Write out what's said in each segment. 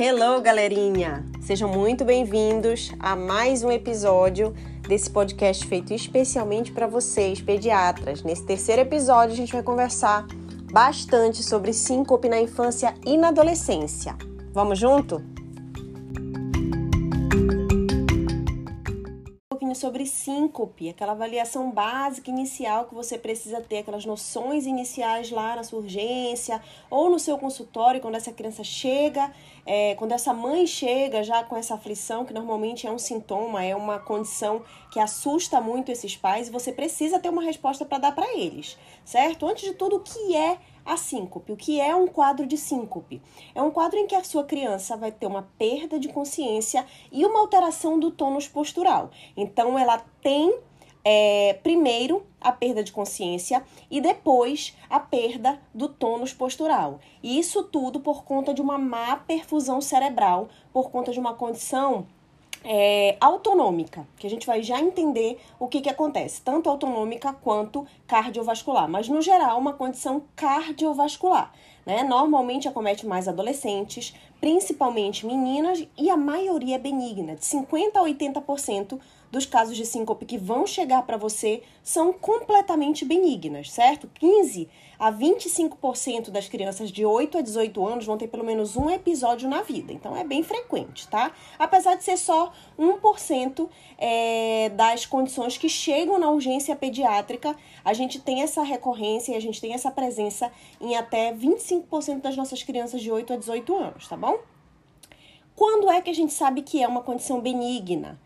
Hello, galerinha! Sejam muito bem-vindos a mais um episódio desse podcast feito especialmente para vocês, pediatras. Nesse terceiro episódio, a gente vai conversar bastante sobre síncope na infância e na adolescência. Vamos junto? sobre síncope, aquela avaliação básica inicial que você precisa ter, aquelas noções iniciais lá na sua urgência ou no seu consultório, quando essa criança chega, é, quando essa mãe chega já com essa aflição, que normalmente é um sintoma, é uma condição que assusta muito esses pais, você precisa ter uma resposta para dar para eles, certo? Antes de tudo, o que é a síncope. O que é um quadro de síncope? É um quadro em que a sua criança vai ter uma perda de consciência e uma alteração do tônus postural. Então, ela tem é, primeiro a perda de consciência e depois a perda do tônus postural. E isso tudo por conta de uma má perfusão cerebral, por conta de uma condição é, autonômica, que a gente vai já entender o que, que acontece, tanto autonômica quanto cardiovascular, mas no geral uma condição cardiovascular. Né? Normalmente acomete mais adolescentes, principalmente meninas, e a maioria é benigna, de 50% a 80% dos casos de síncope que vão chegar para você são completamente benignas, certo? 15 a 25% das crianças de 8 a 18 anos vão ter pelo menos um episódio na vida. Então é bem frequente, tá? Apesar de ser só 1% é, das condições que chegam na urgência pediátrica, a gente tem essa recorrência e a gente tem essa presença em até 25% das nossas crianças de 8 a 18 anos, tá bom? Quando é que a gente sabe que é uma condição benigna?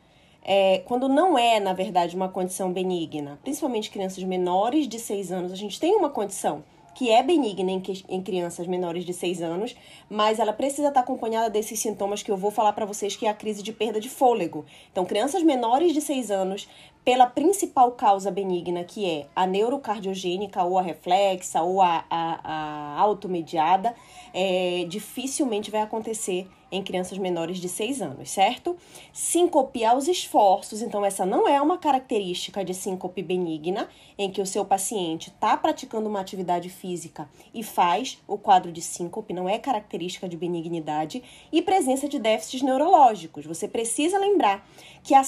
É, quando não é, na verdade, uma condição benigna, principalmente crianças menores de 6 anos, a gente tem uma condição que é benigna em, em crianças menores de 6 anos, mas ela precisa estar acompanhada desses sintomas que eu vou falar para vocês, que é a crise de perda de fôlego. Então, crianças menores de 6 anos, pela principal causa benigna, que é a neurocardiogênica, ou a reflexa, ou a, a, a automediada, é, dificilmente vai acontecer em crianças menores de 6 anos, certo? Sincopiar os esforços, então essa não é uma característica de síncope benigna, em que o seu paciente está praticando uma atividade física e faz o quadro de síncope, não é característica de benignidade, e presença de déficits neurológicos. Você precisa lembrar que a,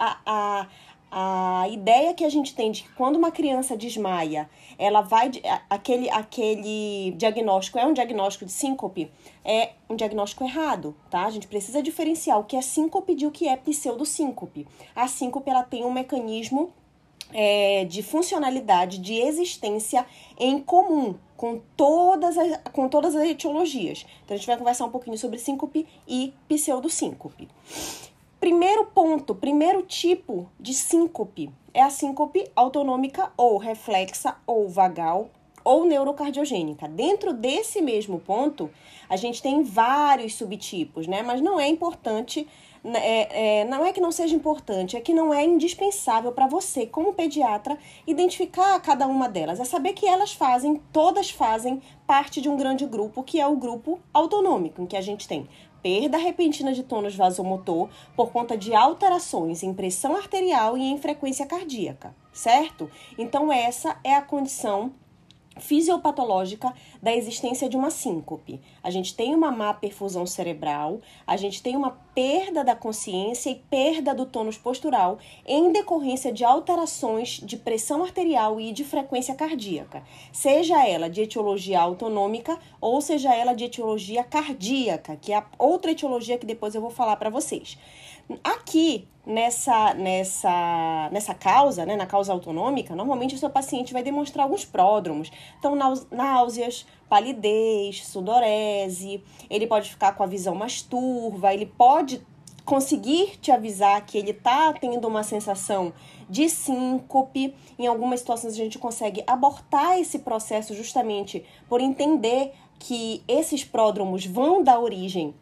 a, a a ideia que a gente tem de que quando uma criança desmaia, ela vai aquele aquele diagnóstico é um diagnóstico de síncope, é um diagnóstico errado, tá? A gente precisa diferenciar o que é síncope de o que é pseudosíncope. A síncope ela tem um mecanismo é, de funcionalidade, de existência em comum com todas as, com todas as etiologias. Então a gente vai conversar um pouquinho sobre síncope e pseudosíncope. Primeiro ponto, primeiro tipo de síncope é a síncope autonômica ou reflexa ou vagal ou neurocardiogênica. Dentro desse mesmo ponto, a gente tem vários subtipos, né? Mas não é importante, né, é, é, não é que não seja importante, é que não é indispensável para você, como pediatra, identificar cada uma delas. É saber que elas fazem, todas fazem parte de um grande grupo, que é o grupo autonômico, em que a gente tem perda repentina de tônus vasomotor por conta de alterações em pressão arterial e em frequência cardíaca, certo? Então, essa é a condição fisiopatológica da existência de uma síncope. A gente tem uma má perfusão cerebral, a gente tem uma perda da consciência e perda do tônus postural em decorrência de alterações de pressão arterial e de frequência cardíaca, seja ela de etiologia autonômica ou seja ela de etiologia cardíaca, que é outra etiologia que depois eu vou falar para vocês. Aqui, nessa, nessa, nessa causa, né, na causa autonômica, normalmente o seu paciente vai demonstrar alguns pródromos. Então, náuseas, palidez, sudorese, ele pode ficar com a visão mais turva, ele pode conseguir te avisar que ele está tendo uma sensação de síncope. Em algumas situações a gente consegue abortar esse processo justamente por entender que esses pródromos vão dar origem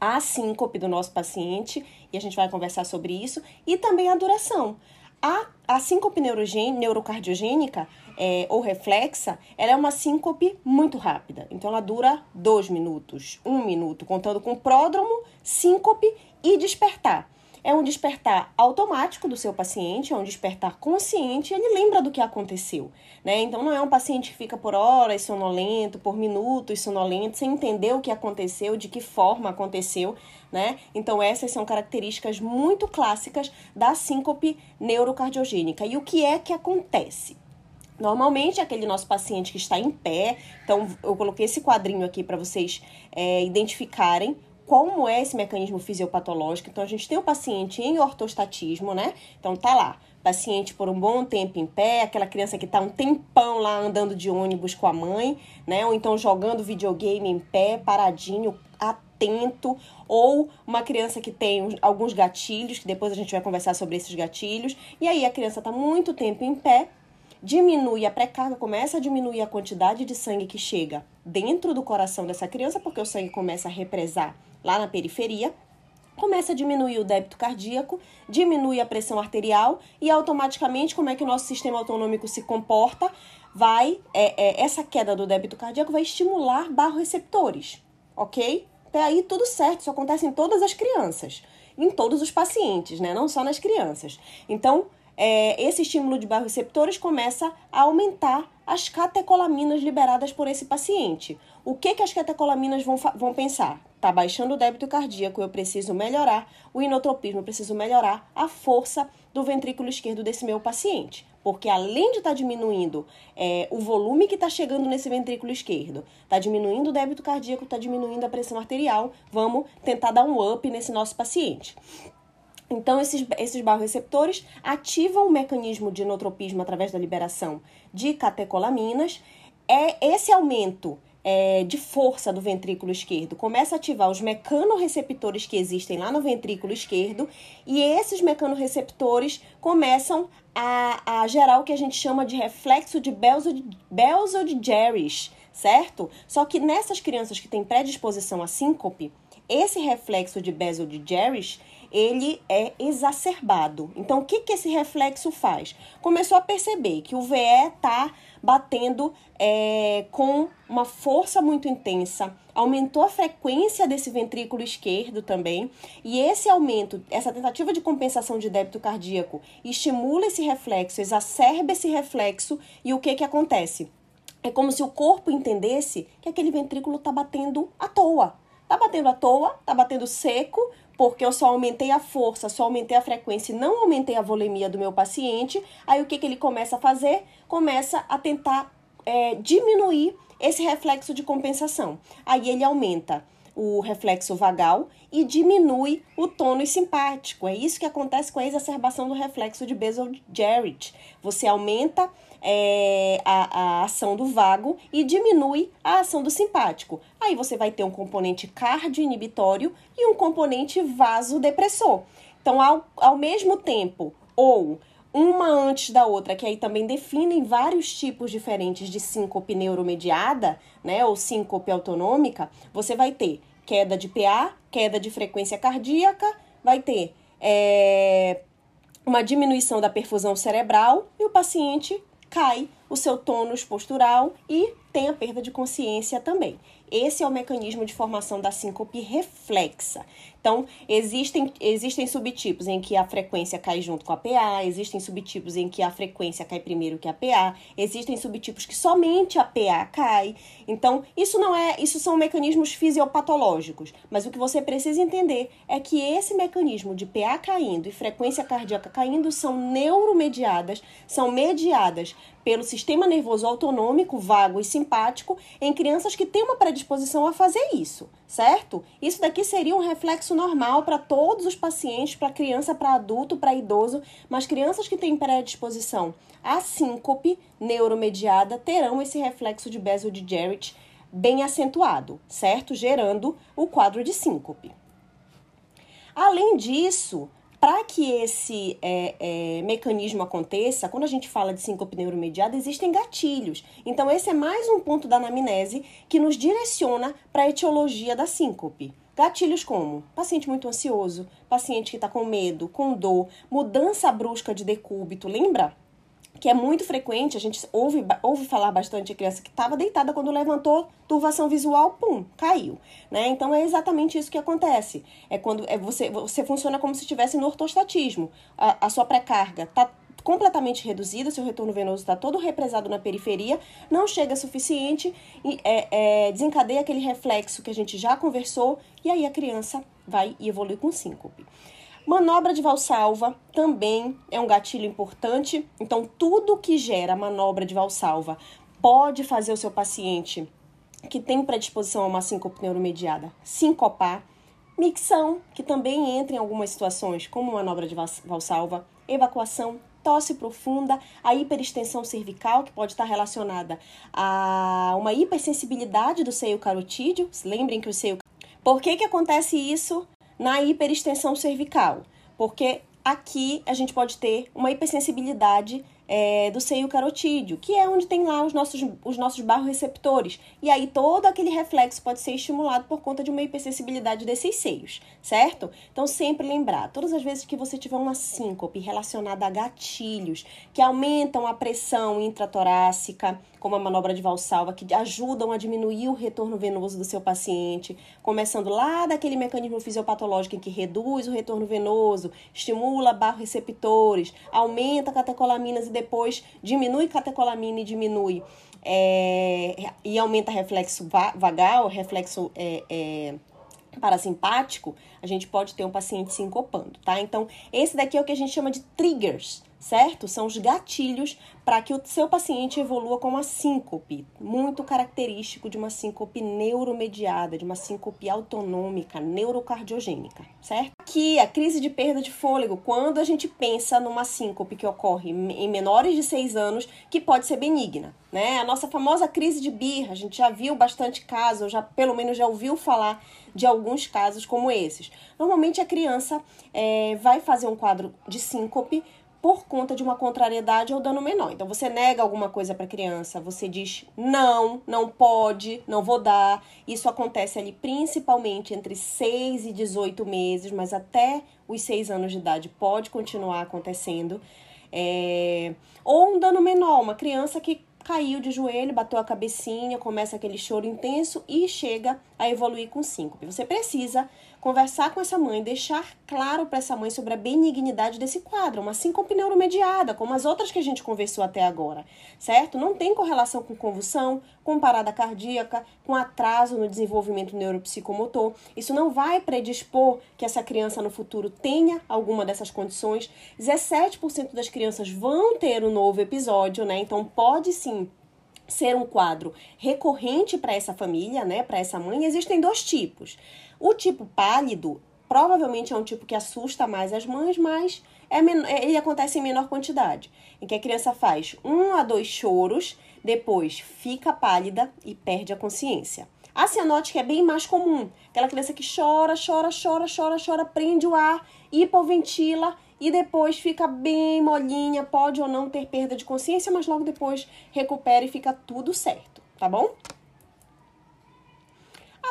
a síncope do nosso paciente, e a gente vai conversar sobre isso, e também a duração. A, a síncope neurocardiogênica é, ou reflexa, ela é uma síncope muito rápida. Então, ela dura dois minutos, um minuto, contando com pródromo, síncope e despertar. É um despertar automático do seu paciente, é um despertar consciente, ele lembra do que aconteceu, né? Então não é um paciente que fica por horas sonolento, por minutos sonolento, sem entender o que aconteceu, de que forma aconteceu, né? Então essas são características muito clássicas da síncope neurocardiogênica. E o que é que acontece? Normalmente, aquele nosso paciente que está em pé, então eu coloquei esse quadrinho aqui para vocês é, identificarem como é esse mecanismo fisiopatológico. Então, a gente tem o paciente em ortostatismo, né? Então, tá lá, paciente por um bom tempo em pé, aquela criança que tá um tempão lá andando de ônibus com a mãe, né? Ou então jogando videogame em pé, paradinho, atento, ou uma criança que tem alguns gatilhos, que depois a gente vai conversar sobre esses gatilhos, e aí a criança tá muito tempo em pé, diminui a pré-carga, começa a diminuir a quantidade de sangue que chega dentro do coração dessa criança, porque o sangue começa a represar lá na periferia, começa a diminuir o débito cardíaco, diminui a pressão arterial e automaticamente como é que o nosso sistema autonômico se comporta? Vai, é, é, essa queda do débito cardíaco vai estimular barroreceptores, ok? Até aí tudo certo, isso acontece em todas as crianças, em todos os pacientes, né? Não só nas crianças. Então, é, esse estímulo de barroreceptores começa a aumentar as catecolaminas liberadas por esse paciente. O que, que as catecolaminas vão, vão pensar? Está baixando o débito cardíaco, eu preciso melhorar o inotropismo, eu preciso melhorar a força do ventrículo esquerdo desse meu paciente. Porque além de estar tá diminuindo é, o volume que está chegando nesse ventrículo esquerdo, está diminuindo o débito cardíaco, está diminuindo a pressão arterial, vamos tentar dar um up nesse nosso paciente. Então, esses, esses barroreceptores ativam o mecanismo de inotropismo através da liberação de catecolaminas. É esse aumento é, de força do ventrículo esquerdo começa a ativar os mecanorreceptores que existem lá no ventrículo esquerdo, e esses mecanorreceptores começam a, a gerar o que a gente chama de reflexo de Belzod-Jerris, certo? Só que nessas crianças que têm predisposição a síncope, esse reflexo de Belzod-Jerris ele é exacerbado. Então, o que, que esse reflexo faz? Começou a perceber que o VE está batendo é, com uma força muito intensa, aumentou a frequência desse ventrículo esquerdo também, e esse aumento, essa tentativa de compensação de débito cardíaco, estimula esse reflexo, exacerba esse reflexo, e o que, que acontece? É como se o corpo entendesse que aquele ventrículo está batendo à toa. Tá batendo à toa, tá batendo seco, porque eu só aumentei a força, só aumentei a frequência e não aumentei a volemia do meu paciente. Aí o que, que ele começa a fazer? Começa a tentar é, diminuir esse reflexo de compensação. Aí ele aumenta o reflexo vagal e diminui o tônus simpático. É isso que acontece com a exacerbação do reflexo de Basel-Jarrett. Você aumenta é, a, a ação do vago e diminui a ação do simpático. Aí você vai ter um componente cardio-inibitório e um componente vasodepressor. Então, ao, ao mesmo tempo, ou uma antes da outra, que aí também definem vários tipos diferentes de síncope neuromediada, né, ou síncope autonômica, você vai ter queda de PA, queda de frequência cardíaca, vai ter é, uma diminuição da perfusão cerebral e o paciente cai o seu tônus postural e tem a perda de consciência também. Esse é o mecanismo de formação da síncope reflexa. Então, existem, existem subtipos em que a frequência cai junto com a PA, existem subtipos em que a frequência cai primeiro que a PA, existem subtipos que somente a PA cai. Então, isso não é, isso são mecanismos fisiopatológicos, mas o que você precisa entender é que esse mecanismo de PA caindo e frequência cardíaca caindo são neuromediadas, são mediadas pelo sistema nervoso autonômico, vago e simpático em crianças que têm uma predisposição a fazer isso, certo? Isso daqui seria um reflexo normal para todos os pacientes, para criança, para adulto, para idoso, mas crianças que têm predisposição a síncope neuromediada terão esse reflexo de Bessel de Jarrett bem acentuado, certo? Gerando o quadro de síncope. Além disso, para que esse é, é, mecanismo aconteça, quando a gente fala de síncope neuromediada, existem gatilhos. Então, esse é mais um ponto da anamnese que nos direciona para a etiologia da síncope. Gatilhos como paciente muito ansioso, paciente que está com medo, com dor, mudança brusca de decúbito, lembra? que é muito frequente, a gente ouve, ouve falar bastante de criança que estava deitada quando levantou, turvação visual, pum, caiu, né? Então é exatamente isso que acontece. É quando é você, você funciona como se estivesse no ortostatismo. A, a sua pré-carga tá completamente reduzida, seu retorno venoso está todo represado na periferia, não chega suficiente, e, é, é, desencadeia aquele reflexo que a gente já conversou, e aí a criança vai e evolui com síncope. Manobra de valsalva também é um gatilho importante. Então, tudo que gera manobra de valsalva pode fazer o seu paciente que tem predisposição a uma síncope neuromediada sincopar. Micção, que também entra em algumas situações, como manobra de valsalva, evacuação, tosse profunda, a hiperextensão cervical, que pode estar relacionada a uma hipersensibilidade do seio carotídeo. Lembrem que o seio. Por que, que acontece isso? na hiperextensão cervical, porque aqui a gente pode ter uma hipersensibilidade é, do seio carotídeo, que é onde tem lá os nossos, os nossos barroreceptores. E aí todo aquele reflexo pode ser estimulado por conta de uma hipersensibilidade desses seios, certo? Então sempre lembrar, todas as vezes que você tiver uma síncope relacionada a gatilhos que aumentam a pressão intratorácica, como a manobra de valsalva, que ajudam a diminuir o retorno venoso do seu paciente, começando lá daquele mecanismo fisiopatológico em que reduz o retorno venoso, estimula barroreceptores, aumenta catecolaminas e depois diminui catecolamina e diminui é, e aumenta reflexo vagal, reflexo é, é, parasimpático, a gente pode ter um paciente sincopando, tá? Então, esse daqui é o que a gente chama de triggers, certo? São os gatilhos para que o seu paciente evolua com uma síncope, muito característico de uma síncope neuromediada, de uma síncope autonômica, neurocardiogênica, certo? Aqui, a crise de perda de fôlego, quando a gente pensa numa síncope que ocorre em menores de 6 anos, que pode ser benigna, né? A nossa famosa crise de birra, a gente já viu bastante casos, já pelo menos já ouviu falar de alguns casos como esses. Normalmente a criança é, vai fazer um quadro de síncope por conta de uma contrariedade ou dano menor. Então você nega alguma coisa para a criança, você diz não, não pode, não vou dar. Isso acontece ali principalmente entre 6 e 18 meses, mas até os 6 anos de idade pode continuar acontecendo. É... Ou um dano menor, uma criança que caiu de joelho, bateu a cabecinha, começa aquele choro intenso e chega a evoluir com síncope. Você precisa conversar com essa mãe, deixar claro para essa mãe sobre a benignidade desse quadro, uma síncope neuromediada, como as outras que a gente conversou até agora, certo? Não tem correlação com convulsão, com parada cardíaca, com atraso no desenvolvimento neuropsicomotor. Isso não vai predispor que essa criança no futuro tenha alguma dessas condições. 17% das crianças vão ter um novo episódio, né? Então pode sim ser um quadro recorrente para essa família, né, para essa mãe, existem dois tipos. O tipo pálido provavelmente é um tipo que assusta mais as mães, mas é é, ele acontece em menor quantidade, em que a criança faz um a dois choros, depois fica pálida e perde a consciência. A cianótica é bem mais comum, aquela criança que chora, chora, chora, chora, chora, prende o ar, hipoventila e depois fica bem molinha, pode ou não ter perda de consciência, mas logo depois recupera e fica tudo certo, tá bom?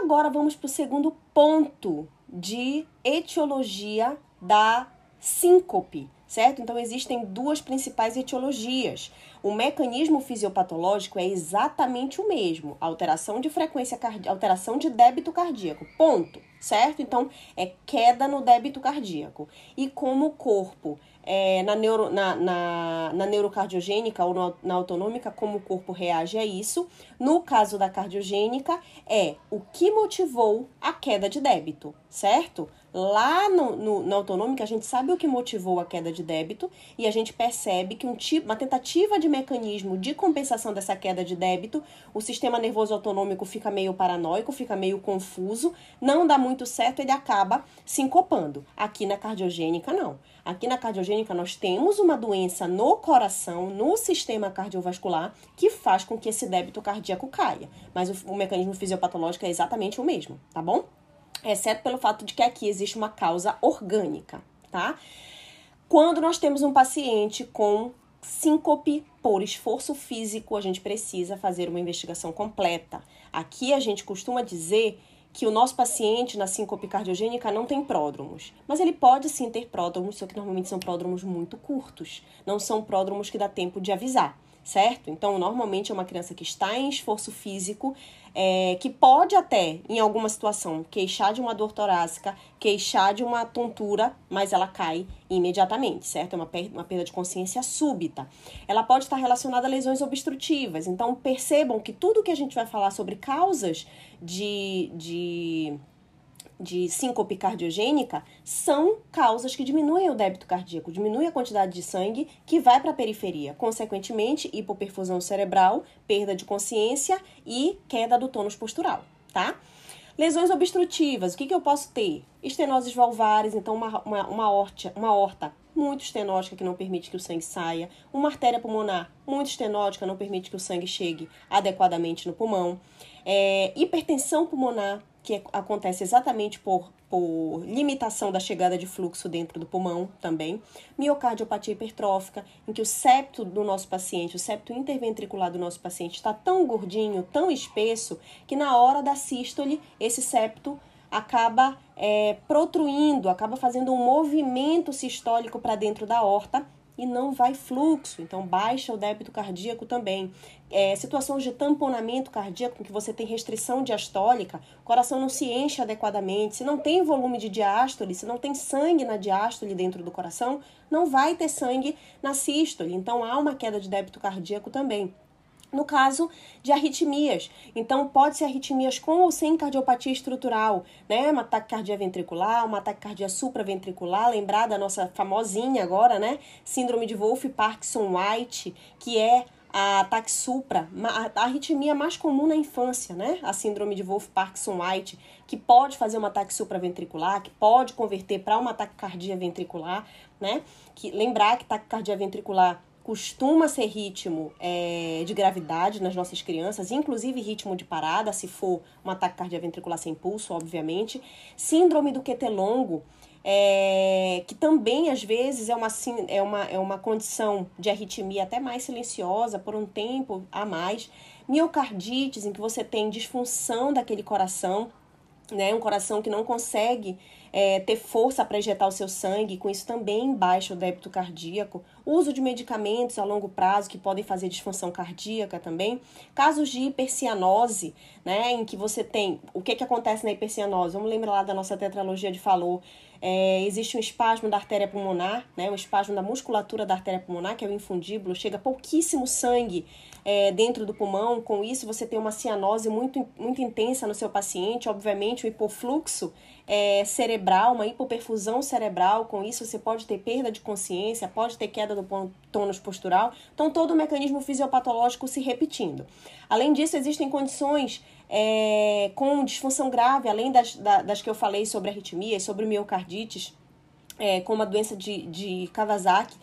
Agora vamos para o segundo ponto de etiologia da síncope, certo? Então existem duas principais etiologias. O mecanismo fisiopatológico é exatamente o mesmo, alteração de frequência cardíaca, alteração de débito cardíaco. Ponto, certo? Então é queda no débito cardíaco. E como o corpo é, na, neuro, na, na, na, neurocardiogênica ou na, na autonômica, como o corpo reage a isso. No caso da cardiogênica, é o que motivou a queda de débito, certo? Lá no, no, na autonômica, a gente sabe o que motivou a queda de débito e a gente percebe que um tipo, uma tentativa de mecanismo de compensação dessa queda de débito, o sistema nervoso autonômico fica meio paranoico, fica meio confuso, não dá muito certo, ele acaba sincopando. Aqui na cardiogênica, não. Aqui na cardiogênica, nós temos uma doença no coração, no sistema cardiovascular, que faz com que esse débito cardíaco caia. Mas o, o mecanismo fisiopatológico é exatamente o mesmo, tá bom? Exceto pelo fato de que aqui existe uma causa orgânica, tá? Quando nós temos um paciente com síncope por esforço físico, a gente precisa fazer uma investigação completa. Aqui a gente costuma dizer que o nosso paciente na síncope cardiogênica não tem pródromos. Mas ele pode sim ter pródromos, só que normalmente são pródromos muito curtos. Não são pródromos que dá tempo de avisar certo? Então, normalmente é uma criança que está em esforço físico, é, que pode até, em alguma situação, queixar de uma dor torácica, queixar de uma tontura, mas ela cai imediatamente, certo? É uma, per uma perda de consciência súbita. Ela pode estar relacionada a lesões obstrutivas. Então, percebam que tudo que a gente vai falar sobre causas de, de de síncope cardiogênica são causas que diminuem o débito cardíaco, diminuem a quantidade de sangue que vai para a periferia. Consequentemente, hipoperfusão cerebral, perda de consciência e queda do tônus postural, tá? Lesões obstrutivas, o que, que eu posso ter? Estenoses valvares, então uma, uma, uma, horta, uma horta muito estenótica que não permite que o sangue saia, uma artéria pulmonar muito estenótica não permite que o sangue chegue adequadamente no pulmão, é, hipertensão pulmonar, que acontece exatamente por, por limitação da chegada de fluxo dentro do pulmão também. Miocardiopatia hipertrófica, em que o septo do nosso paciente, o septo interventricular do nosso paciente está tão gordinho, tão espesso, que na hora da sístole, esse septo acaba é, protruindo, acaba fazendo um movimento sistólico para dentro da horta e não vai fluxo, então baixa o débito cardíaco também. É, situações de tamponamento cardíaco, que você tem restrição diastólica, o coração não se enche adequadamente, se não tem volume de diástole, se não tem sangue na diástole dentro do coração, não vai ter sangue na sístole, então há uma queda de débito cardíaco também no caso de arritmias. Então, pode ser arritmias com ou sem cardiopatia estrutural, né? Uma taquicardia ventricular, uma taquicardia supraventricular, lembrar da nossa famosinha agora, né? Síndrome de Wolff-Parkinson-White, que é a ataque supra, a arritmia mais comum na infância, né? A síndrome de Wolff-Parkinson-White, que pode fazer uma ataque supraventricular, que pode converter para uma taquicardia ventricular, né? Que lembrar que taquicardia ventricular costuma ser ritmo é, de gravidade nas nossas crianças, inclusive ritmo de parada, se for um ataque cardioventricular sem pulso, obviamente. Síndrome do QT longo, é, que também às vezes é uma, é, uma, é uma condição de arritmia até mais silenciosa por um tempo a mais. Miocardites, em que você tem disfunção daquele coração, né, um coração que não consegue é, ter força para injetar o seu sangue, com isso também baixa o débito cardíaco. Uso de medicamentos a longo prazo que podem fazer disfunção cardíaca também. Casos de hipercianose, né, em que você tem. O que, que acontece na hipercianose? Vamos lembrar lá da nossa tetralogia de Falou. É, existe um espasmo da artéria pulmonar, né, um espasmo da musculatura da artéria pulmonar, que é o infundíbulo, chega pouquíssimo sangue é, dentro do pulmão, com isso você tem uma cianose muito, muito intensa no seu paciente, obviamente o hipofluxo é, cerebral, uma hipoperfusão cerebral, com isso você pode ter perda de consciência, pode ter queda do tônus postural, então todo o mecanismo fisiopatológico se repetindo. Além disso, existem condições é, com disfunção grave, além das, das que eu falei sobre arritmias, sobre miocardites, é, como a doença de, de Kawasaki,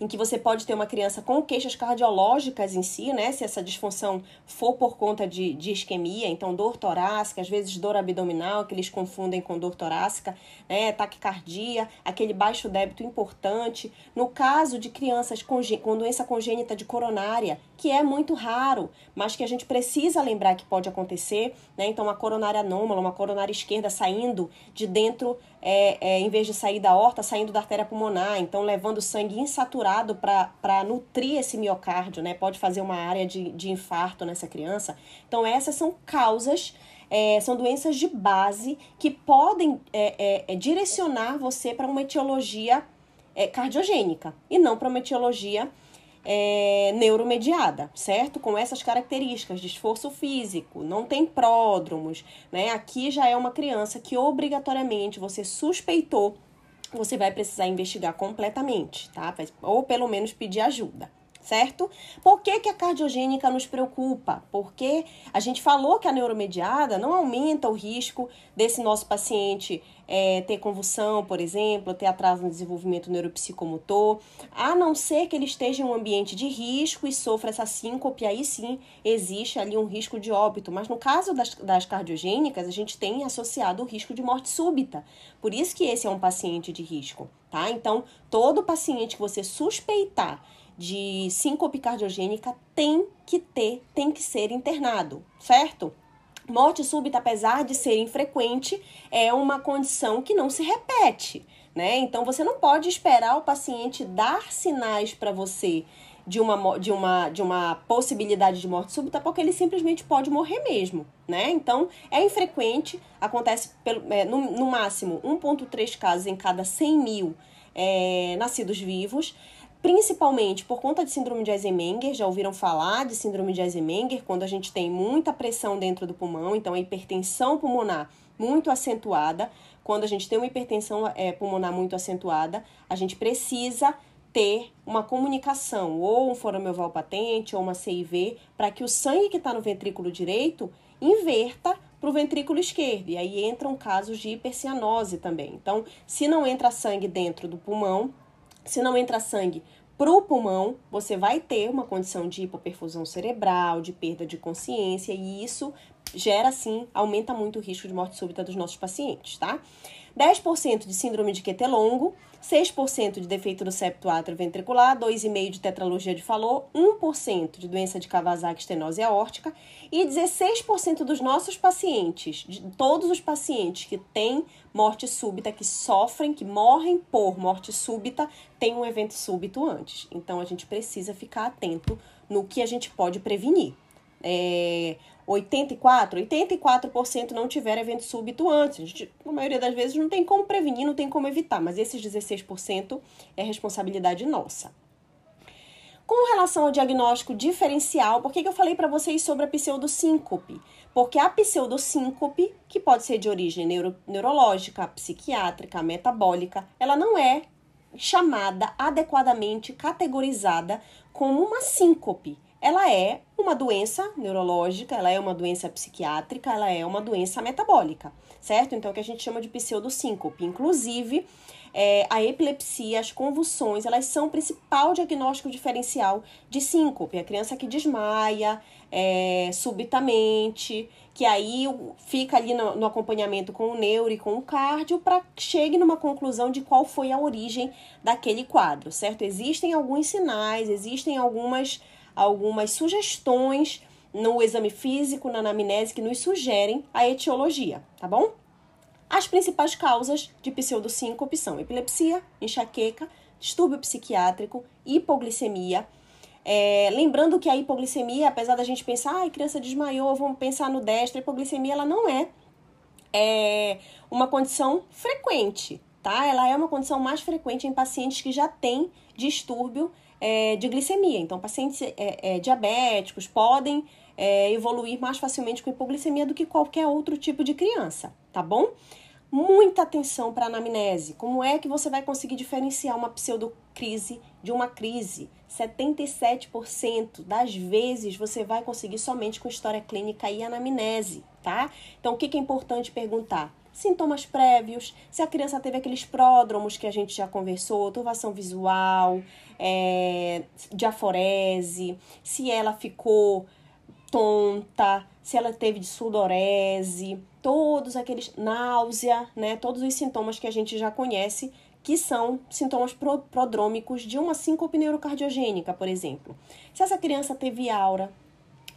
em que você pode ter uma criança com queixas cardiológicas em si, né? Se essa disfunção for por conta de, de isquemia, então dor torácica, às vezes dor abdominal, que eles confundem com dor torácica, né? Taquicardia, aquele baixo débito importante. No caso de crianças com, com doença congênita de coronária, que é muito raro, mas que a gente precisa lembrar que pode acontecer, né? Então, uma coronária anômala, uma coronária esquerda saindo de dentro, é, é, em vez de sair da horta, saindo da artéria pulmonar, então levando sangue insaturado para nutrir esse miocárdio, né? Pode fazer uma área de, de infarto nessa criança. Então, essas são causas. É, são doenças de base que podem é, é, é direcionar você para uma etiologia cardiogênica e não para uma etiologia é, neuromediada, certo? Com essas características de esforço físico, não tem pródromos, né? Aqui já é uma criança que obrigatoriamente você suspeitou, você vai precisar investigar completamente, tá? Ou pelo menos pedir ajuda certo? Por que, que a cardiogênica nos preocupa? Porque a gente falou que a neuromediada não aumenta o risco desse nosso paciente é, ter convulsão, por exemplo, ter atraso no desenvolvimento neuropsicomotor, a não ser que ele esteja em um ambiente de risco e sofra essa síncope, aí sim existe ali um risco de óbito. Mas no caso das, das cardiogênicas, a gente tem associado o risco de morte súbita. Por isso que esse é um paciente de risco, tá? Então, todo paciente que você suspeitar de síncope cardiogênica tem que ter, tem que ser internado, certo? Morte súbita, apesar de ser infrequente, é uma condição que não se repete, né? Então você não pode esperar o paciente dar sinais para você de uma, de, uma, de uma possibilidade de morte súbita, porque ele simplesmente pode morrer mesmo, né? Então, é infrequente, acontece pelo, é, no, no máximo 1,3 casos em cada 100 mil é, nascidos vivos, principalmente por conta de síndrome de Eisenmenger, já ouviram falar de síndrome de Eisenmenger, quando a gente tem muita pressão dentro do pulmão, então a hipertensão pulmonar muito acentuada, quando a gente tem uma hipertensão é, pulmonar muito acentuada, a gente precisa ter uma comunicação, ou um forameoval patente, ou uma CIV, para que o sangue que está no ventrículo direito inverta para o ventrículo esquerdo. E aí entram casos de hipercianose também. Então, se não entra sangue dentro do pulmão, se não entra sangue para o pulmão, você vai ter uma condição de hipoperfusão cerebral, de perda de consciência, e isso gera, sim, aumenta muito o risco de morte súbita dos nossos pacientes, tá? 10% de síndrome de QT longo, 6% de defeito do septo atrioventricular, 2,5% de tetralogia de Fallot, 1% de doença de Kawasaki estenose aórtica e 16% dos nossos pacientes, de todos os pacientes que têm morte súbita, que sofrem, que morrem por morte súbita, tem um evento súbito antes. Então a gente precisa ficar atento no que a gente pode prevenir. É, 84, 84% não tiveram evento súbito antes. A gente, maioria das vezes, não tem como prevenir, não tem como evitar, mas esses 16% é responsabilidade nossa. Com relação ao diagnóstico diferencial, por que, que eu falei para vocês sobre a pseudosíncope? Porque a pseudosíncope, que pode ser de origem neuro, neurológica, psiquiátrica, metabólica, ela não é chamada adequadamente categorizada como uma síncope ela é uma doença neurológica, ela é uma doença psiquiátrica, ela é uma doença metabólica, certo? Então, é o que a gente chama de pseudosíncope. Inclusive, é, a epilepsia, as convulsões, elas são o principal diagnóstico diferencial de síncope. A criança que desmaia é, subitamente, que aí fica ali no, no, acompanhamento com o neuro e com o cardio para que chegue numa conclusão de qual foi a origem daquele quadro, certo? Existem alguns sinais, existem algumas algumas sugestões no exame físico, na anamnese, que nos sugerem a etiologia, tá bom? As principais causas de pseudosíncope são epilepsia, enxaqueca, distúrbio psiquiátrico, hipoglicemia. É, lembrando que a hipoglicemia, apesar da gente pensar, ai, criança desmaiou, vamos pensar no destro, a hipoglicemia ela não é, é uma condição frequente, tá? Ela é uma condição mais frequente em pacientes que já têm distúrbio é, de glicemia. Então, pacientes é, é, diabéticos podem é, evoluir mais facilmente com hipoglicemia do que qualquer outro tipo de criança, tá bom? Muita atenção para anamnese. Como é que você vai conseguir diferenciar uma pseudocrise de uma crise? 77% das vezes você vai conseguir somente com história clínica e anamnese, tá? Então, o que é importante perguntar? Sintomas prévios, se a criança teve aqueles pródromos que a gente já conversou, turvação visual, é, diaforese, se ela ficou tonta, se ela teve de sudorese, todos aqueles náusea, né, todos os sintomas que a gente já conhece que são sintomas prodrômicos de uma síncope neurocardiogênica, por exemplo. Se essa criança teve aura,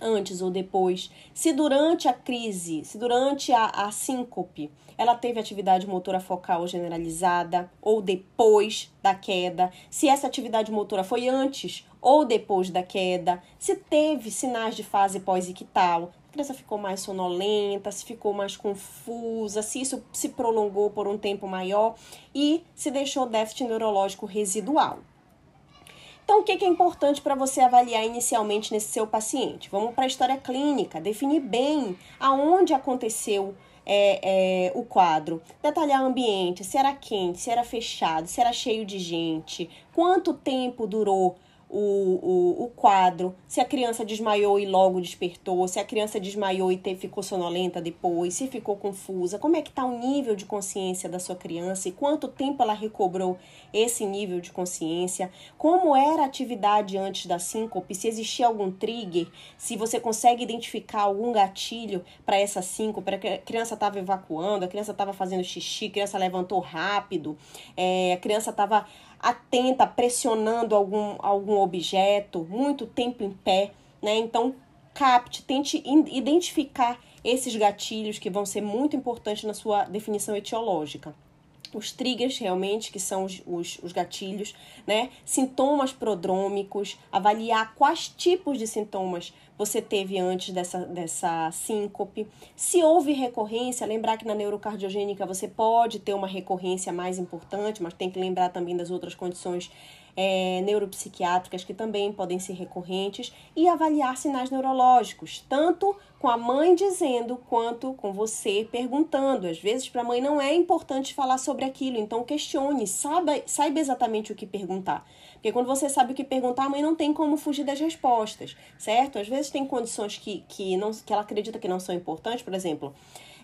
antes ou depois, se durante a crise, se durante a, a síncope, ela teve atividade motora focal generalizada ou depois da queda, se essa atividade motora foi antes ou depois da queda, se teve sinais de fase pós-ictal, a criança ficou mais sonolenta, se ficou mais confusa, se isso se prolongou por um tempo maior e se deixou déficit neurológico residual. Então, o que é importante para você avaliar inicialmente nesse seu paciente? Vamos para a história clínica, definir bem aonde aconteceu é, é, o quadro, detalhar o ambiente, se era quente, se era fechado, se era cheio de gente, quanto tempo durou o, o, o quadro, se a criança desmaiou e logo despertou, se a criança desmaiou e ficou sonolenta depois, se ficou confusa, como é que está o nível de consciência da sua criança e quanto tempo ela recobrou esse nível de consciência, como era a atividade antes da síncope, se existia algum trigger, se você consegue identificar algum gatilho para essa síncope, a criança estava evacuando, a criança estava fazendo xixi, a criança levantou rápido, é, a criança estava atenta, pressionando algum, algum objeto, muito tempo em pé, né? Então, capte, tente identificar esses gatilhos que vão ser muito importantes na sua definição etiológica os triggers realmente, que são os, os, os, gatilhos, né? Sintomas prodrômicos, avaliar quais tipos de sintomas você teve antes dessa, dessa síncope. Se houve recorrência, lembrar que na neurocardiogênica você pode ter uma recorrência mais importante, mas tem que lembrar também das outras condições é, neuropsiquiátricas que também podem ser recorrentes e avaliar sinais neurológicos, tanto com a mãe dizendo quanto com você perguntando. Às vezes, para a mãe não é importante falar sobre aquilo, então questione, saiba, saiba exatamente o que perguntar. Porque quando você sabe o que perguntar, a mãe não tem como fugir das respostas, certo? Às vezes tem condições que, que, não, que ela acredita que não são importantes, por exemplo,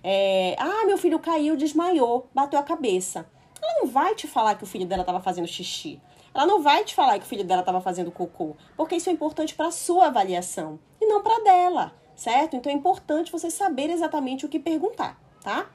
é, ah, meu filho caiu, desmaiou, bateu a cabeça. Ela não vai te falar que o filho dela estava fazendo xixi. Ela não vai te falar que o filho dela estava fazendo cocô, porque isso é importante para a sua avaliação e não para dela, certo? Então é importante você saber exatamente o que perguntar, tá?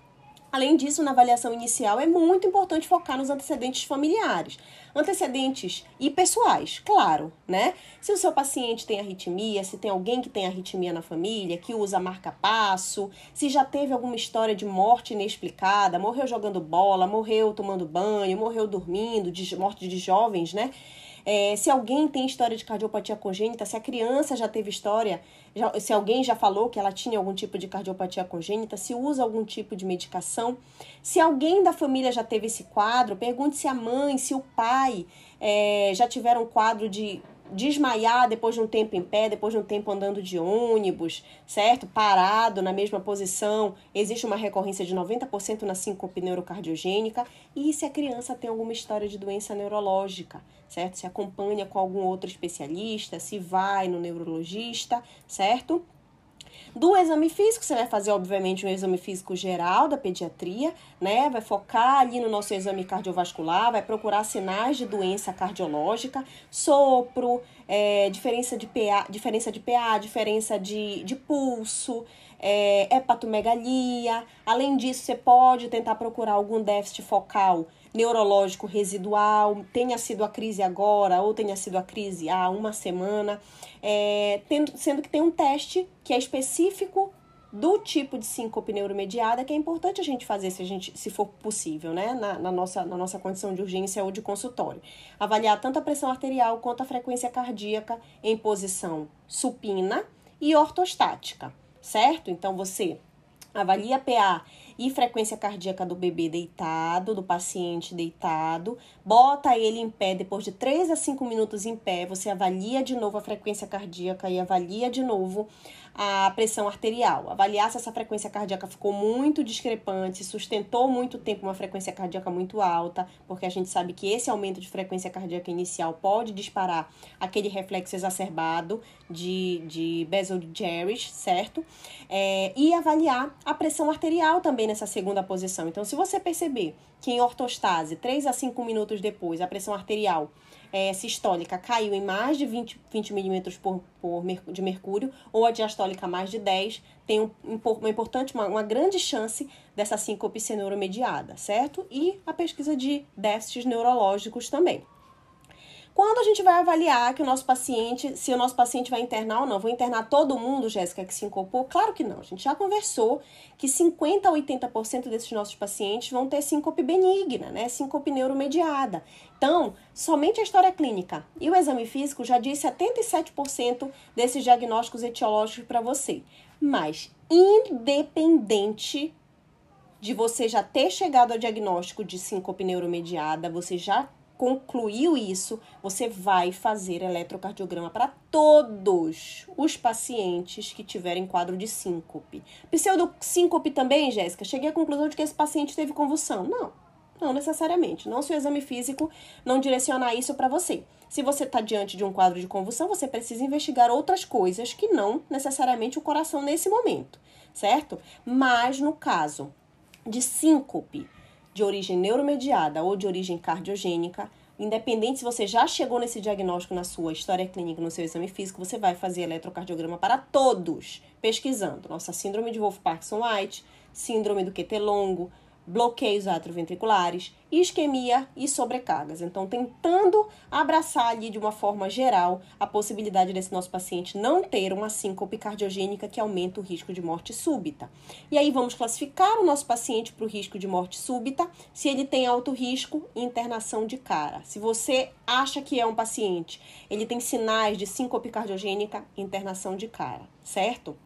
Além disso, na avaliação inicial é muito importante focar nos antecedentes familiares. Antecedentes e pessoais, claro, né? Se o seu paciente tem arritmia, se tem alguém que tem arritmia na família, que usa marca-passo, se já teve alguma história de morte inexplicada, morreu jogando bola, morreu tomando banho, morreu dormindo, de morte de jovens, né? É, se alguém tem história de cardiopatia congênita, se a criança já teve história, já, se alguém já falou que ela tinha algum tipo de cardiopatia congênita, se usa algum tipo de medicação, se alguém da família já teve esse quadro, pergunte se a mãe, se o pai é, já tiveram quadro de desmaiar depois de um tempo em pé, depois de um tempo andando de ônibus, certo? Parado na mesma posição, existe uma recorrência de 90% na síncope neurocardiogênica. E se a criança tem alguma história de doença neurológica, certo? Se acompanha com algum outro especialista, se vai no neurologista, certo? Do exame físico, você vai fazer, obviamente, um exame físico geral da pediatria, né? Vai focar ali no nosso exame cardiovascular, vai procurar sinais de doença cardiológica, sopro, é, diferença de PA, diferença de PA, diferença de, de pulso, é, hepatomegalia. Além disso, você pode tentar procurar algum déficit focal neurológico residual, tenha sido a crise agora ou tenha sido a crise há uma semana, é, tendo, sendo que tem um teste que é específico do tipo de síncope neuromediada que é importante a gente fazer se, a gente, se for possível, né? Na, na, nossa, na nossa condição de urgência ou de consultório. Avaliar tanto a pressão arterial quanto a frequência cardíaca em posição supina e ortostática, certo? Então você avalia PA e frequência cardíaca do bebê deitado, do paciente deitado, bota ele em pé, depois de 3 a 5 minutos em pé, você avalia de novo a frequência cardíaca e avalia de novo a pressão arterial, avaliar se essa frequência cardíaca ficou muito discrepante, sustentou muito tempo uma frequência cardíaca muito alta, porque a gente sabe que esse aumento de frequência cardíaca inicial pode disparar aquele reflexo exacerbado de, de Basel-Gerrich, certo? É, e avaliar a pressão arterial também nessa segunda posição. Então, se você perceber que em ortostase, 3 a 5 minutos depois, a pressão arterial é, sistólica caiu em mais de 20, 20 milímetros por, por, de mercúrio, ou a diastólica mais de 10, tem um, uma importante, uma, uma grande chance dessa síncope neuromediada, certo? E a pesquisa de déficits neurológicos também. Quando a gente vai avaliar que o nosso paciente, se o nosso paciente vai internar ou não, vou internar todo mundo, Jéssica, que se incorporou? Claro que não. A gente já conversou que 50 a 80% desses nossos pacientes vão ter síncope benigna, né? Síncope neuromediada. Então, somente a história clínica e o exame físico já diz 77% desses diagnósticos etiológicos para você. Mas, independente de você já ter chegado ao diagnóstico de síncope neuromediada, você já concluiu isso, você vai fazer eletrocardiograma para todos os pacientes que tiverem quadro de síncope. Pseudo síncope também, Jéssica? Cheguei à conclusão de que esse paciente teve convulsão. Não, não necessariamente. Não se o exame físico não direcionar isso para você. Se você está diante de um quadro de convulsão, você precisa investigar outras coisas que não necessariamente o coração nesse momento, certo? Mas no caso de síncope, de origem neuromediada ou de origem cardiogênica, independente se você já chegou nesse diagnóstico na sua história clínica, no seu exame físico, você vai fazer eletrocardiograma para todos, pesquisando. Nossa síndrome de Wolff-Parkinson-White, síndrome do QT longo, bloqueios atrioventriculares, isquemia e sobrecargas. Então, tentando abraçar ali de uma forma geral a possibilidade desse nosso paciente não ter uma síncope cardiogênica que aumenta o risco de morte súbita. E aí vamos classificar o nosso paciente para o risco de morte súbita, se ele tem alto risco, internação de cara. Se você acha que é um paciente, ele tem sinais de síncope cardiogênica, internação de cara, certo?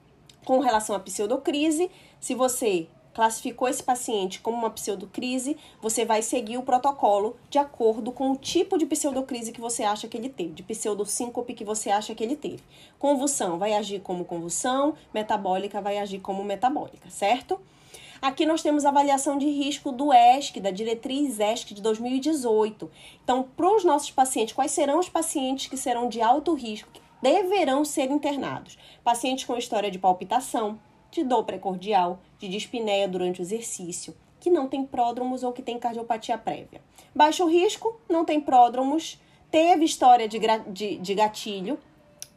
Com relação à pseudocrise, se você classificou esse paciente como uma pseudocrise, você vai seguir o protocolo de acordo com o tipo de pseudocrise que você acha que ele teve, de pseudosíncope que você acha que ele teve. Convulsão vai agir como convulsão, metabólica vai agir como metabólica, certo? Aqui nós temos a avaliação de risco do ESC, da diretriz ESC de 2018. Então, para os nossos pacientes, quais serão os pacientes que serão de alto risco, que deverão ser internados? Pacientes com história de palpitação, de dor precordial, de dispneia durante o exercício, que não tem pródromos ou que tem cardiopatia prévia. Baixo risco, não tem pródromos, teve história de, de, de gatilho,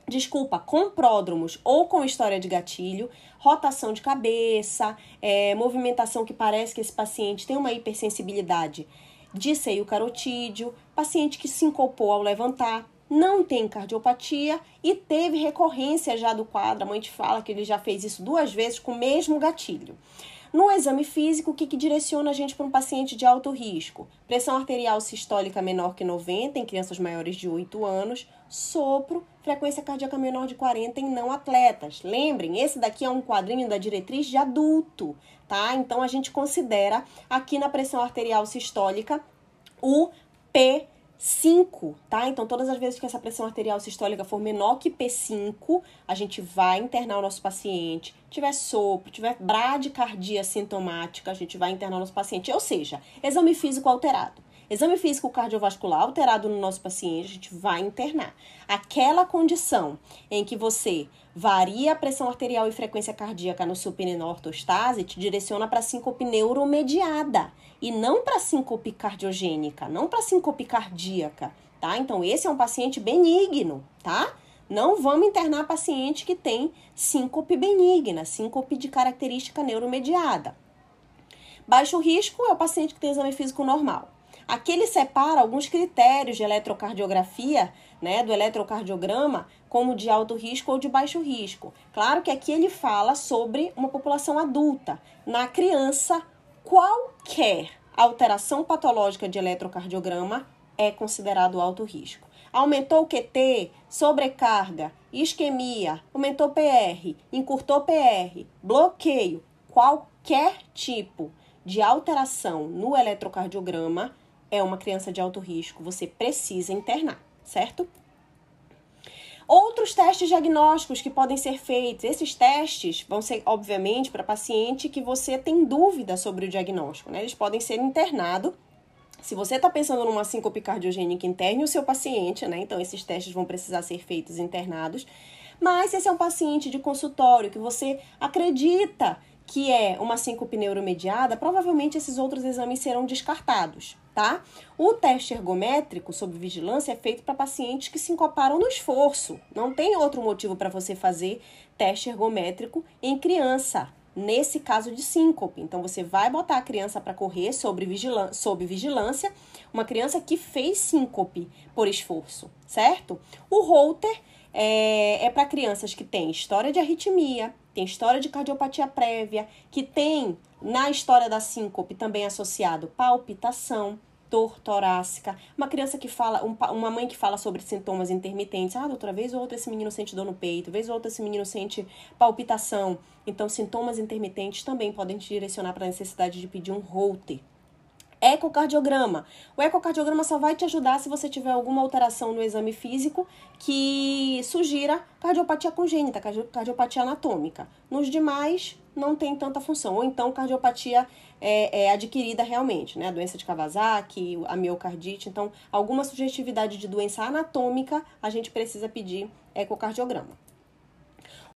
desculpa, com pródromos ou com história de gatilho, rotação de cabeça, é, movimentação que parece que esse paciente tem uma hipersensibilidade de seio carotídeo, paciente que sincopou ao levantar, não tem cardiopatia e teve recorrência já do quadro. A mãe te fala que ele já fez isso duas vezes com o mesmo gatilho. No exame físico, o que, que direciona a gente para um paciente de alto risco? Pressão arterial sistólica menor que 90 em crianças maiores de 8 anos, sopro, frequência cardíaca menor de 40 em não atletas. Lembrem, esse daqui é um quadrinho da diretriz de adulto, tá? Então a gente considera aqui na pressão arterial sistólica o P 5, tá? Então, todas as vezes que essa pressão arterial sistólica for menor que P5, a gente vai internar o nosso paciente. Tiver sopro, tiver bradicardia sintomática, a gente vai internar o nosso paciente. Ou seja, exame físico alterado. Exame físico cardiovascular alterado no nosso paciente, a gente vai internar. Aquela condição em que você varia a pressão arterial e frequência cardíaca no supino ortostase, te direciona para síncope neuromediada e não para síncope cardiogênica, não para síncope cardíaca, tá? Então, esse é um paciente benigno, tá? Não vamos internar paciente que tem síncope benigna, síncope de característica neuromediada. Baixo risco é o paciente que tem exame físico normal. Aqui ele separa alguns critérios de eletrocardiografia, né, do eletrocardiograma, como de alto risco ou de baixo risco. Claro que aqui ele fala sobre uma população adulta. Na criança, qualquer alteração patológica de eletrocardiograma é considerado alto risco. Aumentou o QT, sobrecarga, isquemia, aumentou PR, encurtou PR, bloqueio, qualquer tipo de alteração no eletrocardiograma é uma criança de alto risco, você precisa internar, certo? Outros testes diagnósticos que podem ser feitos, esses testes vão ser, obviamente, para paciente que você tem dúvida sobre o diagnóstico, né? Eles podem ser internados. Se você está pensando numa síncope cardiogênica, interne o seu paciente, né? Então, esses testes vão precisar ser feitos internados. Mas se esse é um paciente de consultório que você acredita que é uma síncope neuromediada, provavelmente esses outros exames serão descartados, tá? O teste ergométrico sob vigilância é feito para pacientes que sincoparam no esforço. Não tem outro motivo para você fazer teste ergométrico em criança, nesse caso de síncope. Então, você vai botar a criança para correr sobre vigilância, sob vigilância, uma criança que fez síncope por esforço, certo? O Holter é, é para crianças que têm história de arritmia, tem história de cardiopatia prévia, que tem na história da síncope também associado palpitação, dor torácica, uma criança que fala, um, uma mãe que fala sobre sintomas intermitentes, ah, doutora, vez ou outra esse menino sente dor no peito, vez ou outra esse menino sente palpitação. Então, sintomas intermitentes também podem te direcionar para a necessidade de pedir um Holter, ecocardiograma. O ecocardiograma só vai te ajudar se você tiver alguma alteração no exame físico que sugira cardiopatia congênita, cardiopatia anatômica. Nos demais, não tem tanta função. Ou então, cardiopatia é, é adquirida realmente, né? A doença de Kawasaki, a miocardite. Então, alguma sugestividade de doença anatômica, a gente precisa pedir ecocardiograma.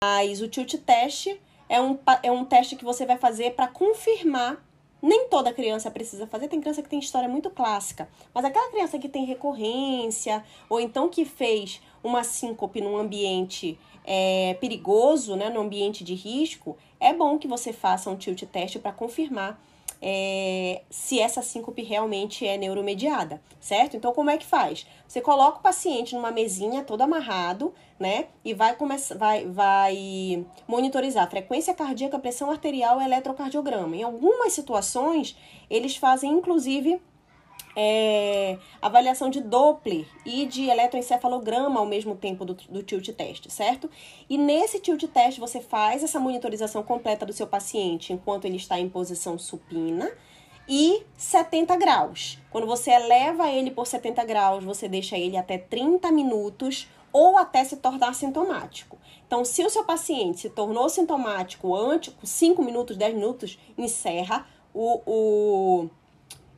Mas o tilt test é um, é um teste que você vai fazer para confirmar nem toda criança precisa fazer, tem criança que tem história muito clássica, mas aquela criança que tem recorrência, ou então que fez uma síncope num ambiente é, perigoso, né, num ambiente de risco, é bom que você faça um tilt teste para confirmar é, se essa síncope realmente é neuromediada, certo? Então, como é que faz? Você coloca o paciente numa mesinha todo amarrado, né? E vai começar, vai, vai monitorizar a frequência cardíaca, pressão arterial eletrocardiograma. Em algumas situações, eles fazem, inclusive, é, avaliação de Doppler e de eletroencefalograma ao mesmo tempo do, do tilt test, certo? E nesse tilt test você faz essa monitorização completa do seu paciente enquanto ele está em posição supina e 70 graus. Quando você eleva ele por 70 graus, você deixa ele até 30 minutos ou até se tornar sintomático. Então, se o seu paciente se tornou sintomático antes, 5 minutos, 10 minutos, encerra o, o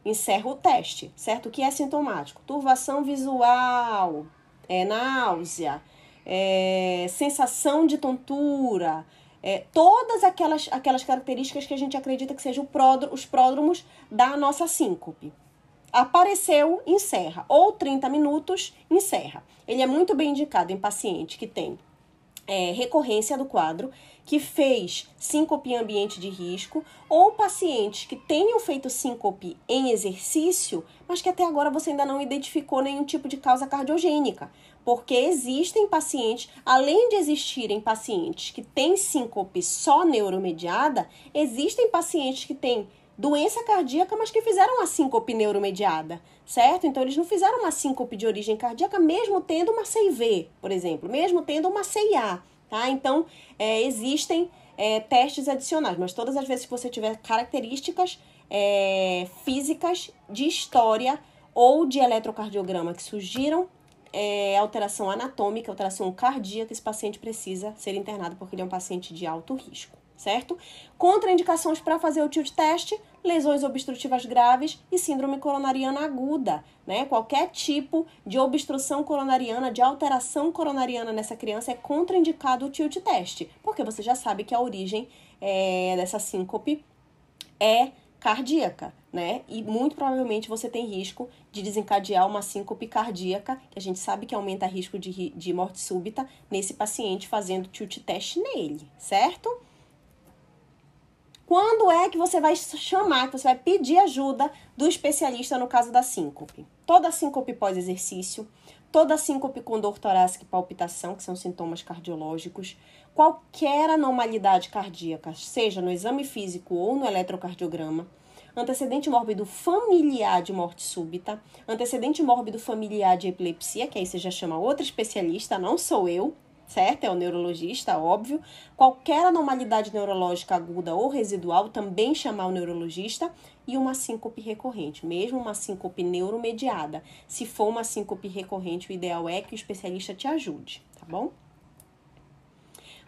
encerra o teste, certo? O que é sintomático? Turvação visual, é, náusea, é, sensação de tontura, é, todas aquelas, aquelas características que a gente acredita que sejam os pródromos da nossa síncope. Apareceu, encerra. Ou 30 minutos, encerra. Ele é muito bem indicado em paciente que tem é, recorrência do quadro, que fez síncope em ambiente de risco, ou pacientes que tenham feito síncope em exercício, mas que até agora você ainda não identificou nenhum tipo de causa cardiogênica. Porque existem pacientes, além de existirem pacientes que têm síncope só neuromediada, existem pacientes que têm doença cardíaca, mas que fizeram uma síncope neuromediada, certo? Então, eles não fizeram uma síncope de origem cardíaca, mesmo tendo uma CIV, por exemplo, mesmo tendo uma CIA, tá? Então, é, existem é, testes adicionais, mas todas as vezes que você tiver características é, físicas de história ou de eletrocardiograma que surgiram é, alteração anatômica, alteração cardíaca, esse paciente precisa ser internado porque ele é um paciente de alto risco certo? Contraindicações para fazer o tilt test, lesões obstrutivas graves e síndrome coronariana aguda, né? Qualquer tipo de obstrução coronariana, de alteração coronariana nessa criança é contraindicado o tilt test, porque você já sabe que a origem é, dessa síncope é cardíaca, né? E muito provavelmente você tem risco de desencadear uma síncope cardíaca, que a gente sabe que aumenta risco de, de morte súbita nesse paciente fazendo tilt test nele, certo? Quando é que você vai chamar, que você vai pedir ajuda do especialista no caso da síncope? Toda síncope pós-exercício, toda síncope com dor torácica e palpitação, que são sintomas cardiológicos, qualquer anormalidade cardíaca, seja no exame físico ou no eletrocardiograma, antecedente mórbido familiar de morte súbita, antecedente mórbido familiar de epilepsia, que aí você já chama outro especialista, não sou eu, certo? É o neurologista, óbvio. Qualquer anormalidade neurológica aguda ou residual, também chamar o neurologista. E uma síncope recorrente, mesmo uma síncope neuromediada. Se for uma síncope recorrente, o ideal é que o especialista te ajude, tá bom?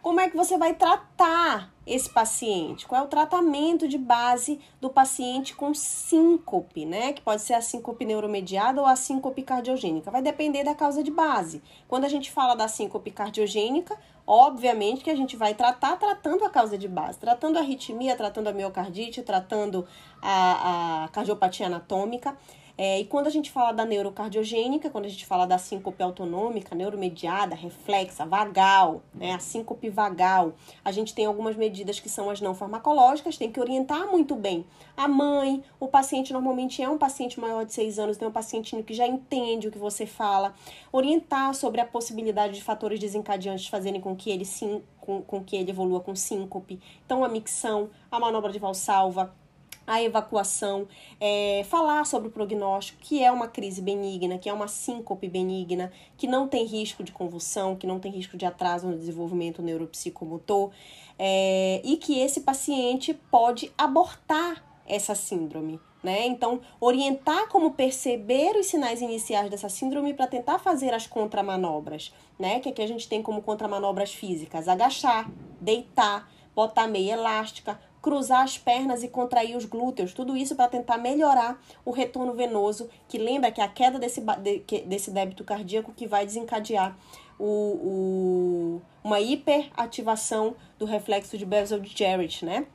Como é que você vai tratar esse paciente? Qual é o tratamento de base do paciente com síncope, né? Que pode ser a síncope neuromediada ou a síncope cardiogênica. Vai depender da causa de base. Quando a gente fala da síncope cardiogênica, obviamente que a gente vai tratar tratando a causa de base, tratando a arritmia, tratando a miocardite, tratando a, a cardiopatia anatômica. É, e quando a gente fala da neurocardiogênica, quando a gente fala da síncope autonômica, neuromediada, reflexa, vagal, né, a síncope vagal, a gente tem algumas medidas que são as não farmacológicas, tem que orientar muito bem a mãe, o paciente normalmente é um paciente maior de 6 anos, é um paciente que já entende o que você fala, orientar sobre a possibilidade de fatores desencadeantes fazerem com que ele sim, com, com que ele evolua com síncope, então a micção, a manobra de valsalva, a evacuação, é, falar sobre o prognóstico, que é uma crise benigna, que é uma síncope benigna, que não tem risco de convulsão, que não tem risco de atraso no desenvolvimento neuropsicomotor, é, e que esse paciente pode abortar essa síndrome. Né? Então, orientar como perceber os sinais iniciais dessa síndrome para tentar fazer as contramanobras, né? Que aqui a gente tem como contramanobras físicas: agachar, deitar, botar meia elástica, cruzar as pernas e contrair os glúteos, tudo isso para tentar melhorar o retorno venoso, que lembra que é a queda desse, desse débito cardíaco que vai desencadear o, o, uma hiperativação do reflexo de Bevel de Jarrett, né?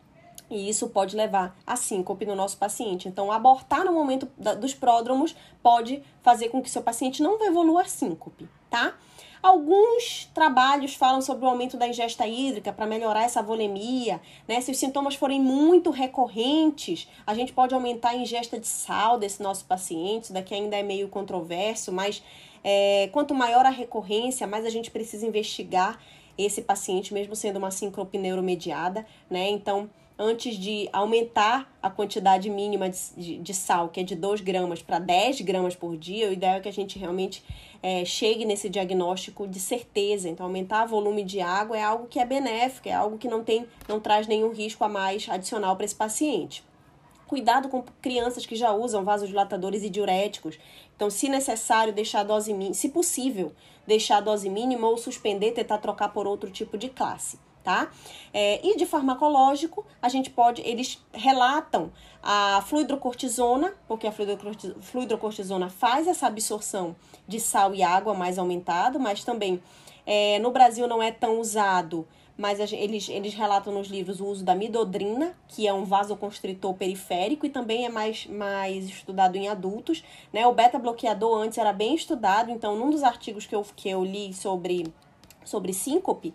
E isso pode levar a síncope no nosso paciente. Então, abortar no momento da, dos pródromos pode fazer com que seu paciente não evolua a síncope, tá? Alguns trabalhos falam sobre o aumento da ingesta hídrica para melhorar essa volemia, né? Se os sintomas forem muito recorrentes, a gente pode aumentar a ingesta de sal desse nosso paciente, isso daqui ainda é meio controverso, mas é, quanto maior a recorrência, mais a gente precisa investigar esse paciente, mesmo sendo uma síncope neuromediada, né? Então, antes de aumentar a quantidade mínima de, de, de sal, que é de 2 gramas para 10 gramas por dia, o ideal é que a gente realmente é, chegue nesse diagnóstico de certeza. Então, aumentar o volume de água é algo que é benéfico, é algo que não, tem, não traz nenhum risco a mais adicional para esse paciente. Cuidado com crianças que já usam vasodilatadores e diuréticos. Então, se necessário, deixar a dose mínima, se possível, deixar a dose mínima ou suspender, tentar trocar por outro tipo de classe tá? É, e de farmacológico, a gente pode, eles relatam a fluidrocortisona, porque a fluidrocortisona faz essa absorção de sal e água mais aumentado, mas também é, no Brasil não é tão usado, mas eles, eles relatam nos livros o uso da midodrina, que é um vasoconstritor periférico e também é mais, mais estudado em adultos, né? O beta-bloqueador antes era bem estudado, então num dos artigos que eu, que eu li sobre sobre síncope,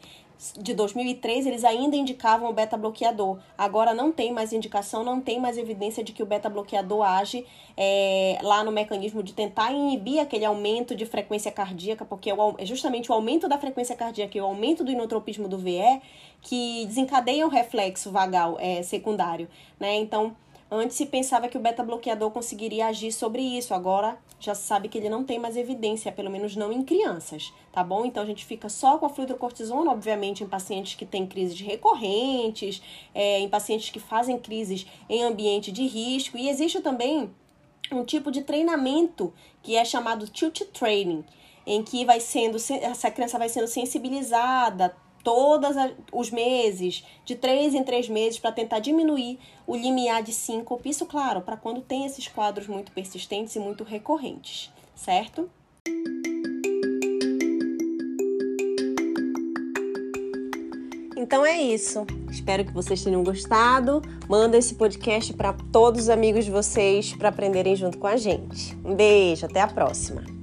de 2003, eles ainda indicavam o beta-bloqueador. Agora não tem mais indicação, não tem mais evidência de que o beta-bloqueador age é, lá no mecanismo de tentar inibir aquele aumento de frequência cardíaca, porque é justamente o aumento da frequência cardíaca e o aumento do inotropismo do VE que desencadeiam o reflexo vagal é, secundário, né? Então, Antes se pensava que o beta-bloqueador conseguiria agir sobre isso, agora já se sabe que ele não tem mais evidência, pelo menos não em crianças, tá bom? Então a gente fica só com a fluidrocortisona, obviamente em pacientes que têm crises recorrentes, é, em pacientes que fazem crises em ambiente de risco, e existe também um tipo de treinamento que é chamado tilt training, em que vai sendo essa criança vai sendo sensibilizada, todos os meses, de três em três meses, para tentar diminuir o limiar de síncope. Isso, claro, para quando tem esses quadros muito persistentes e muito recorrentes, certo? Então é isso. Espero que vocês tenham gostado. Manda esse podcast para todos os amigos de vocês para aprenderem junto com a gente. Um beijo, até a próxima.